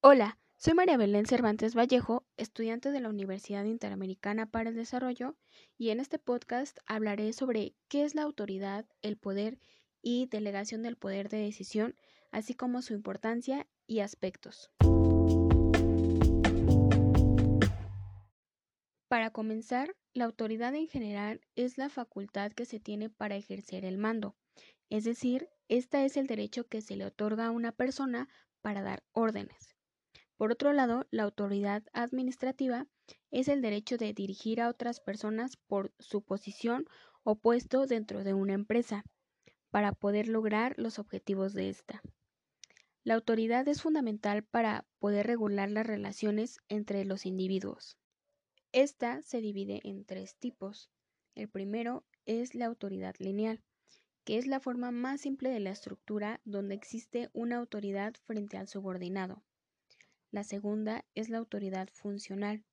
Hola, soy María Belén Cervantes Vallejo, estudiante de la Universidad Interamericana para el Desarrollo, y en este podcast hablaré sobre qué es la autoridad, el poder y delegación del poder de decisión, así como su importancia y aspectos. Para comenzar, la autoridad en general es la facultad que se tiene para ejercer el mando, es decir, esta es el derecho que se le otorga a una persona para dar órdenes. Por otro lado, la autoridad administrativa es el derecho de dirigir a otras personas por su posición o puesto dentro de una empresa, para poder lograr los objetivos de esta. La autoridad es fundamental para poder regular las relaciones entre los individuos. Esta se divide en tres tipos. El primero es la autoridad lineal, que es la forma más simple de la estructura donde existe una autoridad frente al subordinado. La segunda es la autoridad funcional,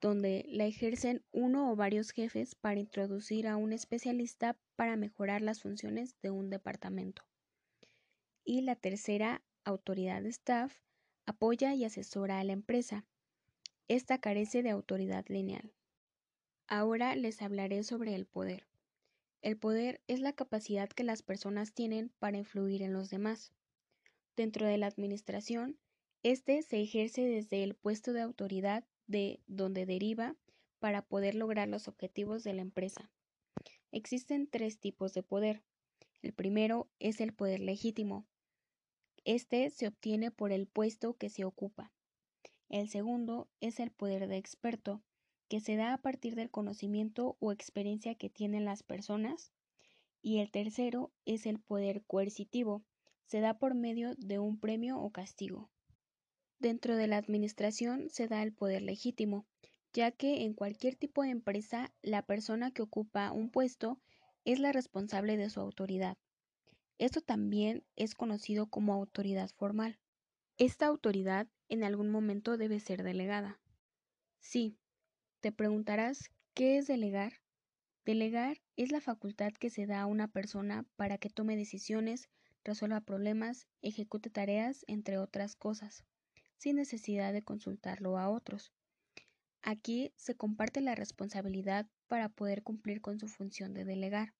donde la ejercen uno o varios jefes para introducir a un especialista para mejorar las funciones de un departamento. Y la tercera, autoridad de staff, apoya y asesora a la empresa. Esta carece de autoridad lineal. Ahora les hablaré sobre el poder. El poder es la capacidad que las personas tienen para influir en los demás. Dentro de la administración, este se ejerce desde el puesto de autoridad de donde deriva para poder lograr los objetivos de la empresa. Existen tres tipos de poder. El primero es el poder legítimo. Este se obtiene por el puesto que se ocupa. El segundo es el poder de experto, que se da a partir del conocimiento o experiencia que tienen las personas. Y el tercero es el poder coercitivo, se da por medio de un premio o castigo. Dentro de la administración se da el poder legítimo, ya que en cualquier tipo de empresa la persona que ocupa un puesto es la responsable de su autoridad. Esto también es conocido como autoridad formal. Esta autoridad en algún momento debe ser delegada. Sí, te preguntarás, ¿qué es delegar? Delegar es la facultad que se da a una persona para que tome decisiones, resuelva problemas, ejecute tareas, entre otras cosas sin necesidad de consultarlo a otros. Aquí se comparte la responsabilidad para poder cumplir con su función de delegar.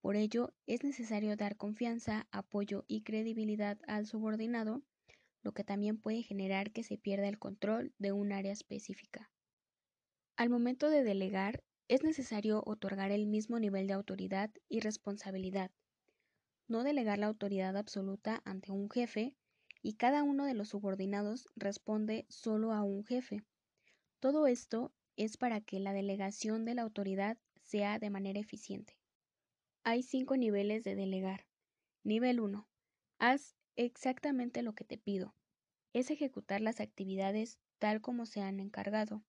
Por ello, es necesario dar confianza, apoyo y credibilidad al subordinado, lo que también puede generar que se pierda el control de un área específica. Al momento de delegar, es necesario otorgar el mismo nivel de autoridad y responsabilidad. No delegar la autoridad absoluta ante un jefe y cada uno de los subordinados responde solo a un jefe. Todo esto es para que la delegación de la autoridad sea de manera eficiente. Hay cinco niveles de delegar. Nivel 1. Haz exactamente lo que te pido. Es ejecutar las actividades tal como se han encargado.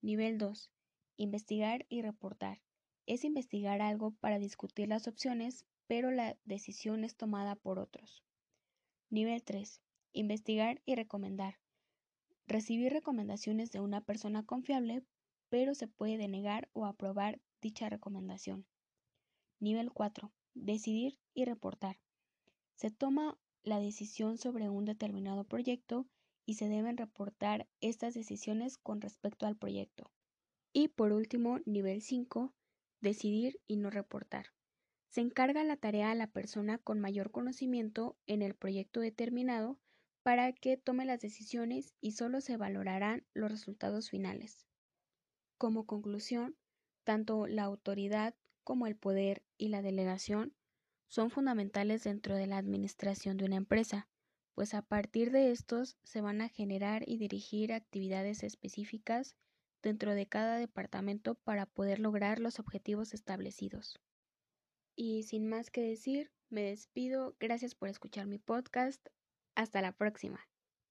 Nivel 2. Investigar y reportar. Es investigar algo para discutir las opciones, pero la decisión es tomada por otros. Nivel 3. Investigar y recomendar. Recibir recomendaciones de una persona confiable, pero se puede denegar o aprobar dicha recomendación. Nivel 4. Decidir y reportar. Se toma la decisión sobre un determinado proyecto y se deben reportar estas decisiones con respecto al proyecto. Y por último, nivel 5, decidir y no reportar. Se encarga la tarea a la persona con mayor conocimiento en el proyecto determinado para que tome las decisiones y solo se valorarán los resultados finales. Como conclusión, tanto la autoridad como el poder y la delegación son fundamentales dentro de la administración de una empresa, pues a partir de estos se van a generar y dirigir actividades específicas dentro de cada departamento para poder lograr los objetivos establecidos. Y sin más que decir, me despido. Gracias por escuchar mi podcast. Hasta la próxima.